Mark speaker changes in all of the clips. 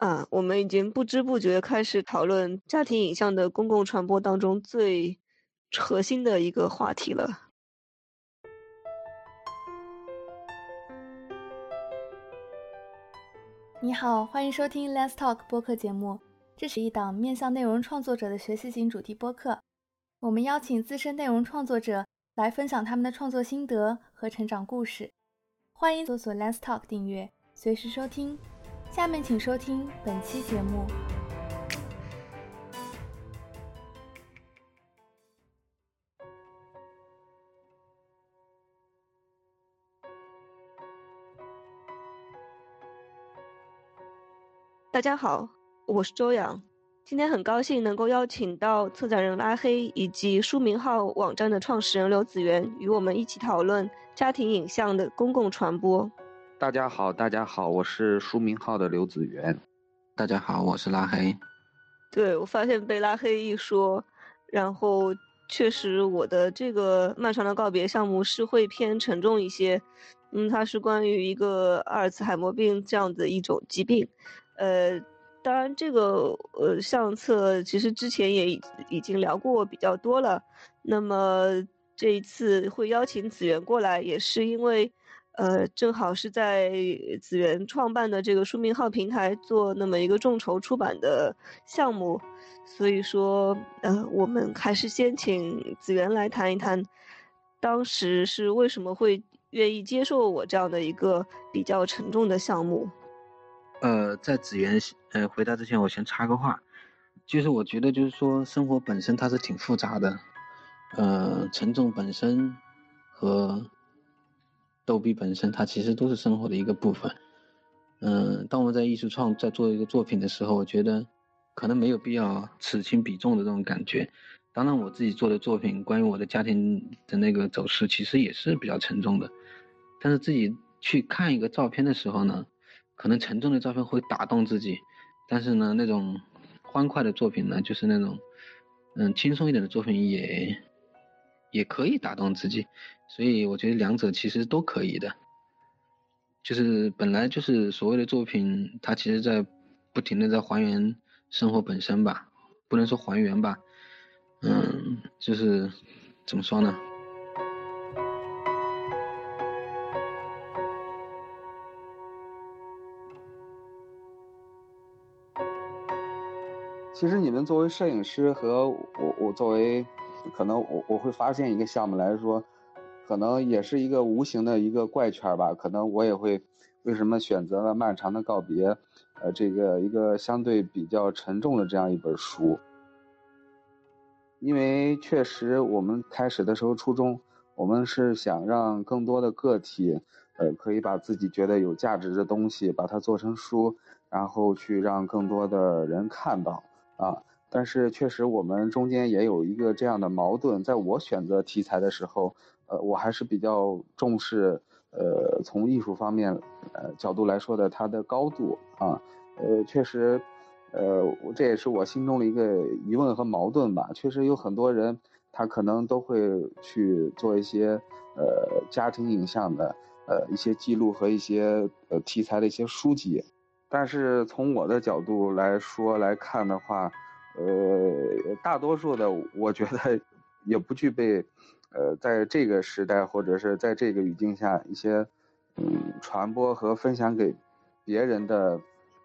Speaker 1: 啊，我们已经不知不觉开始讨论家庭影像的公共传播当中最核心的一个话题了。
Speaker 2: 你好，欢迎收听 Let's Talk 播客节目。这是一档面向内容创作者的学习型主题播客。我们邀请资深内容创作者来分享他们的创作心得和成长故事。欢迎搜索 Let's Talk 订阅，随时收听。下面请收听本期节目。
Speaker 1: 大家好，我是周洋。今天很高兴能够邀请到策展人拉黑以及书名号网站的创始人刘子源，与我们一起讨论家庭影像的公共传播。
Speaker 3: 大家好，大家好，我是书名号的刘子源。
Speaker 4: 大家好，我是拉黑。
Speaker 1: 对我发现被拉黑一说，然后确实我的这个漫长的告别项目是会偏沉重一些。嗯，它是关于一个阿尔茨海默病这样的一种疾病，呃。当然，这个呃相册其实之前也已经聊过比较多了。那么这一次会邀请子源过来，也是因为，呃，正好是在子源创办的这个书名号平台做那么一个众筹出版的项目，所以说，呃，我们还是先请子源来谈一谈，当时是为什么会愿意接受我这样的一个比较沉重的项目。
Speaker 4: 呃，在子源呃回答之前，我先插个话，就是我觉得就是说生活本身它是挺复杂的，呃，沉重本身和逗比本身，它其实都是生活的一个部分。嗯，当我们在艺术创在做一个作品的时候，我觉得可能没有必要此轻彼重的这种感觉。当然，我自己做的作品关于我的家庭的那个走势，其实也是比较沉重的。但是自己去看一个照片的时候呢？可能沉重的照片会打动自己，但是呢，那种欢快的作品呢，就是那种嗯轻松一点的作品也也可以打动自己，所以我觉得两者其实都可以的。就是本来就是所谓的作品，它其实在不停的在还原生活本身吧，不能说还原吧，嗯，就是怎么说呢？
Speaker 3: 其实你们作为摄影师和我，我作为，可能我我会发现一个项目来说，可能也是一个无形的一个怪圈吧。可能我也会，为什么选择了漫长的告别，呃，这个一个相对比较沉重的这样一本书。因为确实我们开始的时候初衷，我们是想让更多的个体，呃，可以把自己觉得有价值的东西，把它做成书，然后去让更多的人看到。啊，但是确实我们中间也有一个这样的矛盾，在我选择题材的时候，呃，我还是比较重视，呃，从艺术方面，呃角度来说的它的高度啊，呃，确实，呃，这也是我心中的一个疑问和矛盾吧。确实有很多人，他可能都会去做一些，呃，家庭影像的，呃，一些记录和一些呃题材的一些书籍。但是从我的角度来说来看的话，呃，大多数的我觉得也不具备，呃，在这个时代或者是在这个语境下一些，嗯，传播和分享给别人的，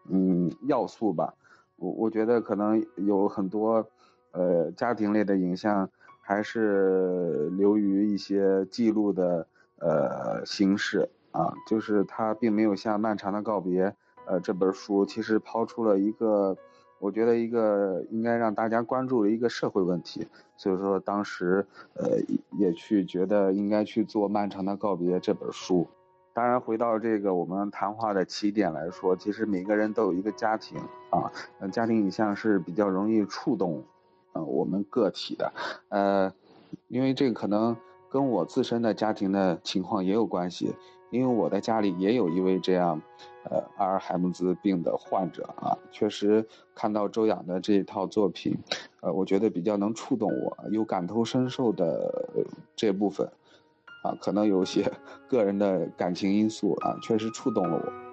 Speaker 3: 嗯，要素吧。我我觉得可能有很多，呃，家庭类的影像还是流于一些记录的，呃，形式啊，就是它并没有像漫长的告别。呃，这本书其实抛出了一个，我觉得一个应该让大家关注的一个社会问题，所以说当时呃也去觉得应该去做《漫长的告别》这本书。当然，回到这个我们谈话的起点来说，其实每个人都有一个家庭啊，家庭影像是比较容易触动，呃，我们个体的，呃，因为这个可能跟我自身的家庭的情况也有关系。因为我的家里也有一位这样，呃，阿尔海默兹病的患者啊，确实看到周洋的这一套作品，呃，我觉得比较能触动我，有感同身受的这部分，啊，可能有些 个人的感情因素啊，确实触动了我。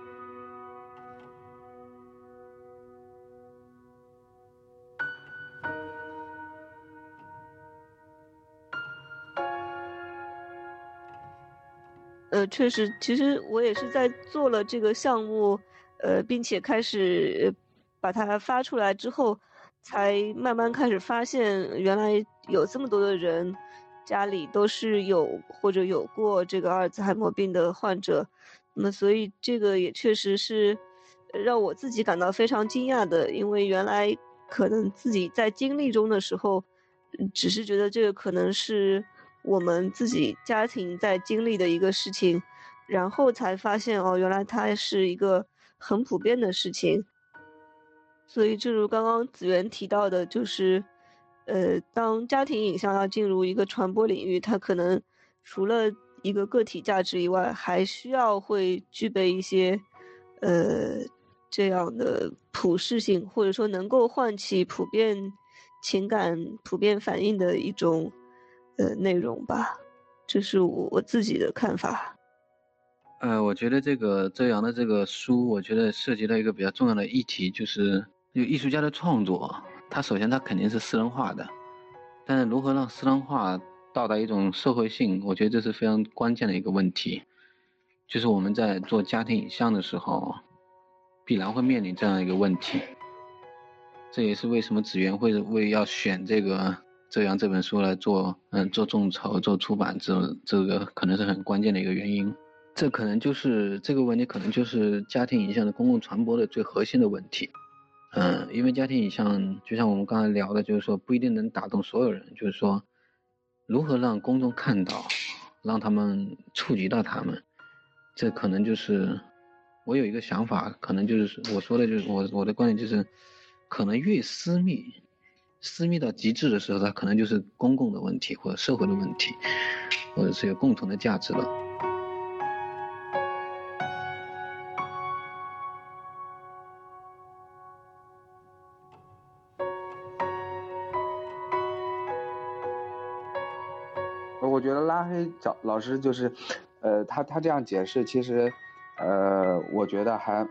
Speaker 1: 确实，其实我也是在做了这个项目，呃，并且开始把它发出来之后，才慢慢开始发现，原来有这么多的人家里都是有或者有过这个阿尔兹海默病的患者，那么所以这个也确实是让我自己感到非常惊讶的，因为原来可能自己在经历中的时候，只是觉得这个可能是。我们自己家庭在经历的一个事情，然后才发现哦，原来它是一个很普遍的事情。所以，正如刚刚子源提到的，就是，呃，当家庭影像要进入一个传播领域，它可能除了一个个体价值以外，还需要会具备一些，呃，这样的普适性，或者说能够唤起普遍情感、普遍反应的一种。呃内容吧，这是我我自己的看法。
Speaker 4: 呃，我觉得这个周洋的这个书，我觉得涉及到一个比较重要的议题，就是就艺术家的创作，他首先他肯定是私人化的，但是如何让私人化到达一种社会性，我觉得这是非常关键的一个问题。就是我们在做家庭影像的时候，必然会面临这样一个问题。这也是为什么子源会为要选这个。这样这本书来做，嗯，做众筹、做出版，这这个可能是很关键的一个原因。这可能就是这个问题，可能就是家庭影像的公共传播的最核心的问题。嗯，因为家庭影像就像我们刚才聊的，就是说不一定能打动所有人。就是说，如何让公众看到，让他们触及到他们，这可能就是我有一个想法，可能就是我说的就是我我的观点就是，可能越私密。私密到极致的时候，它可能就是公共的问题，或者社会的问题，或者是有共同的价值了。
Speaker 3: 我觉得拉黑找老师就是，呃，他他这样解释，其实，呃，我觉得还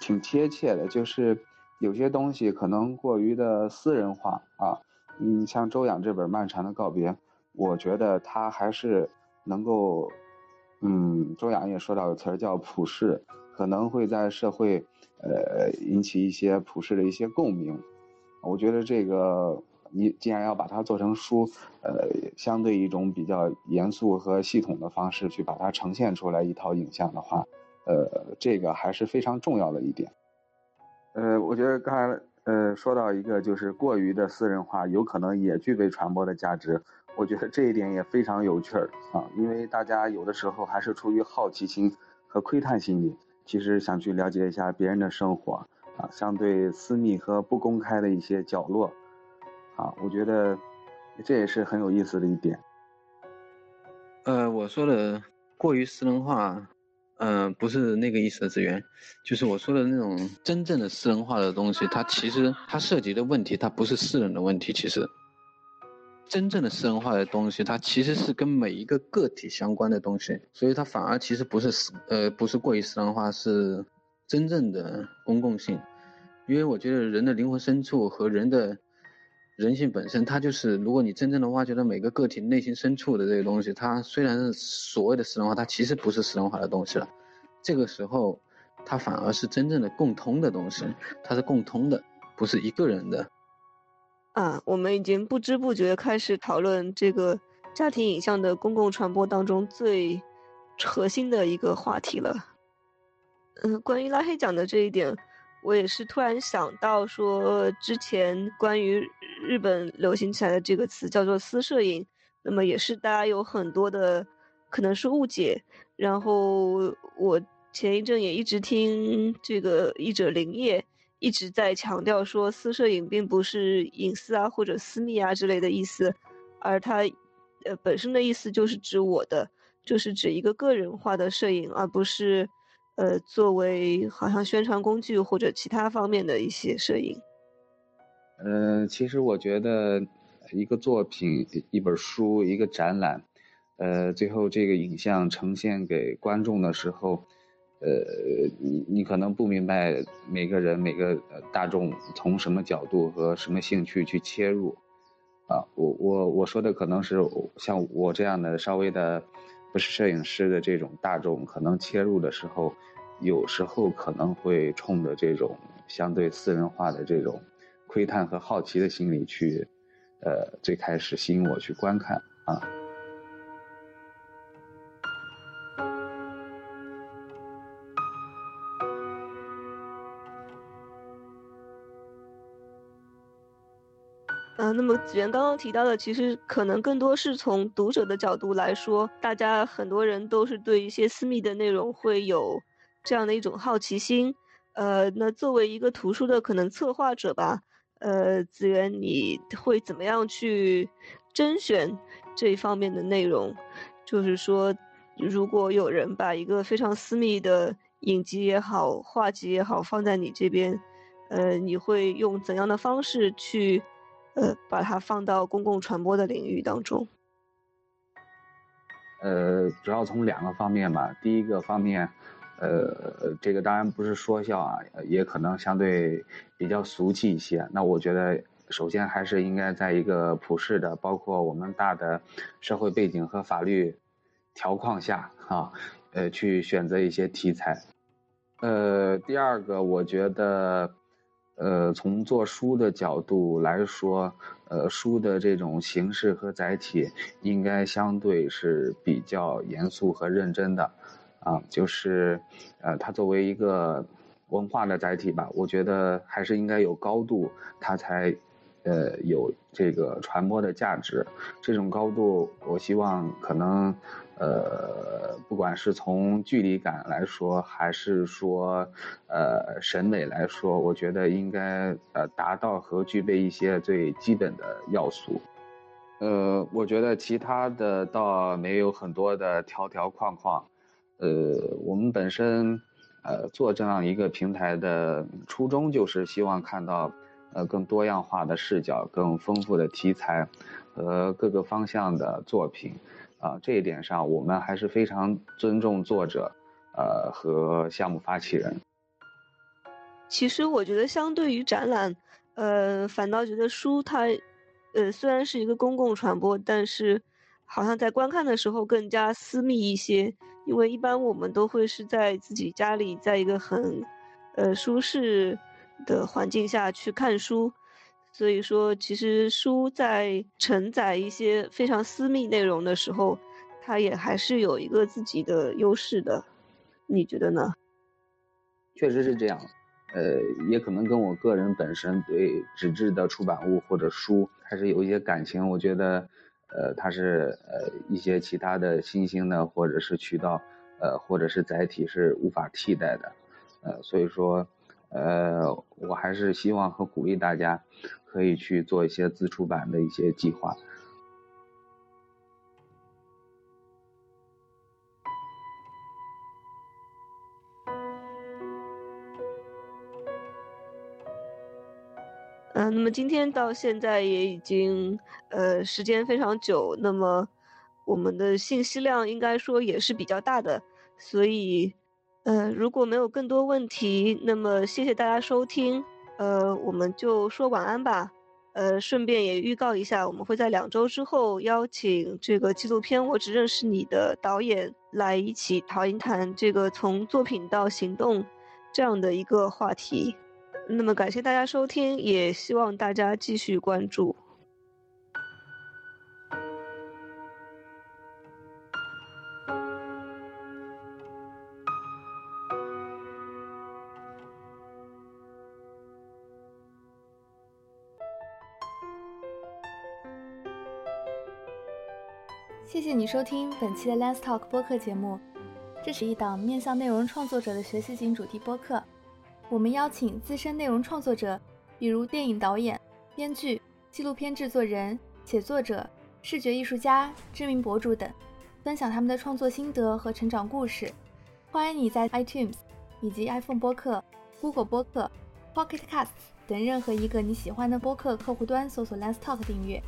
Speaker 3: 挺贴切的，就是。有些东西可能过于的私人化啊，嗯，像周养这本《漫长的告别》，我觉得他还是能够，嗯，周养也说到个词儿叫普世，可能会在社会，呃，引起一些普世的一些共鸣。我觉得这个你既然要把它做成书，呃，相对一种比较严肃和系统的方式去把它呈现出来一套影像的话，呃，这个还是非常重要的一点。呃，我觉得刚才呃说到一个就是过于的私人化，有可能也具备传播的价值。我觉得这一点也非常有趣儿啊，因为大家有的时候还是出于好奇心和窥探心理，其实想去了解一下别人的生活啊，相对私密和不公开的一些角落啊，我觉得这也是很有意思的一点。
Speaker 4: 呃，我说的过于私人化。嗯，不是那个意思的资源，就是我说的那种真正的私人化的东西，它其实它涉及的问题，它不是私人的问题，其实真正的私人化的东西，它其实是跟每一个个体相关的东西，所以它反而其实不是私，呃，不是过于私人化，是真正的公共性，因为我觉得人的灵魂深处和人的。人性本身，它就是，如果你真正的挖掘到每个个体内心深处的这个东西，它虽然是所谓的私人化，它其实不是私人化的东西了。这个时候，它反而是真正的共通的东西，它是共通的，不是一个人的。
Speaker 1: 啊，我们已经不知不觉开始讨论这个家庭影像的公共传播当中最核心的一个话题了。嗯，关于拉黑讲的这一点。我也是突然想到，说之前关于日本流行起来的这个词叫做私摄影，那么也是大家有很多的可能是误解。然后我前一阵也一直听这个译者林业一直在强调说，私摄影并不是隐私啊或者私密啊之类的意思，而它呃本身的意思就是指我的，就是指一个个人化的摄影，而不是。呃，作为好像宣传工具或者其他方面的一些摄影，
Speaker 3: 呃，其实我觉得一个作品、一本书、一个展览，呃，最后这个影像呈现给观众的时候，呃，你你可能不明白每个人每个大众从什么角度和什么兴趣去切入，啊，我我我说的可能是像我这样的稍微的。不是摄影师的这种大众，可能切入的时候，有时候可能会冲着这种相对私人化的这种窥探和好奇的心理去，呃，最开始吸引我去观看啊。
Speaker 1: 那么子源刚刚提到的，其实可能更多是从读者的角度来说，大家很多人都是对一些私密的内容会有这样的一种好奇心。呃，那作为一个图书的可能策划者吧，呃，子源你会怎么样去甄选这一方面的内容？就是说，如果有人把一个非常私密的影集也好、画集也好放在你这边，呃，你会用怎样的方式去？呃，把它放到公共传播的领域当中。
Speaker 3: 呃，主要从两个方面吧。第一个方面，呃，这个当然不是说笑啊，也可能相对比较俗气一些。那我觉得，首先还是应该在一个普世的，包括我们大的社会背景和法律条框下啊，呃，去选择一些题材。呃，第二个，我觉得。呃，从做书的角度来说，呃，书的这种形式和载体应该相对是比较严肃和认真的，啊，就是，呃，它作为一个文化的载体吧，我觉得还是应该有高度，它才，呃，有这个传播的价值。这种高度，我希望可能。呃，不管是从距离感来说，还是说，呃，审美来说，我觉得应该呃达到和具备一些最基本的要素。呃，我觉得其他的倒没有很多的条条框框。呃，我们本身呃做这样一个平台的初衷就是希望看到呃更多样化的视角、更丰富的题材和各个方向的作品。啊，这一点上我们还是非常尊重作者，呃和项目发起人。
Speaker 1: 其实我觉得，相对于展览，呃，反倒觉得书它，呃，虽然是一个公共传播，但是好像在观看的时候更加私密一些，因为一般我们都会是在自己家里，在一个很，呃，舒适的环境下去看书。所以说，其实书在承载一些非常私密内容的时候，它也还是有一个自己的优势的，你觉得呢？
Speaker 3: 确实是这样，呃，也可能跟我个人本身对纸质的出版物或者书还是有一些感情。我觉得，呃，它是呃一些其他的新兴的或者是渠道，呃，或者是载体是无法替代的，呃，所以说，呃，我还是希望和鼓励大家。可以去做一些自出版的一些计划。
Speaker 1: 那么今天到现在也已经呃时间非常久，那么我们的信息量应该说也是比较大的，所以呃如果没有更多问题，那么谢谢大家收听。呃，我们就说晚安吧。呃，顺便也预告一下，我们会在两周之后邀请这个纪录片《我只认识你》的导演来一起谈一谈这个从作品到行动这样的一个话题。那么感谢大家收听，也希望大家继续关注。
Speaker 2: 谢谢你收听本期的 Let's Talk 播客节目。这是一档面向内容创作者的学习型主题播客。我们邀请资深内容创作者，比如电影导演、编剧、纪录片制作人、写作者、视觉艺术家、知名博主等，分享他们的创作心得和成长故事。欢迎你在 iTunes 以及 iPhone 播客、Google 播客、Pocket Cast 等任何一个你喜欢的播客客户端搜索 Let's Talk 订阅。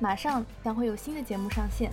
Speaker 2: 马上将会有新的节目上线。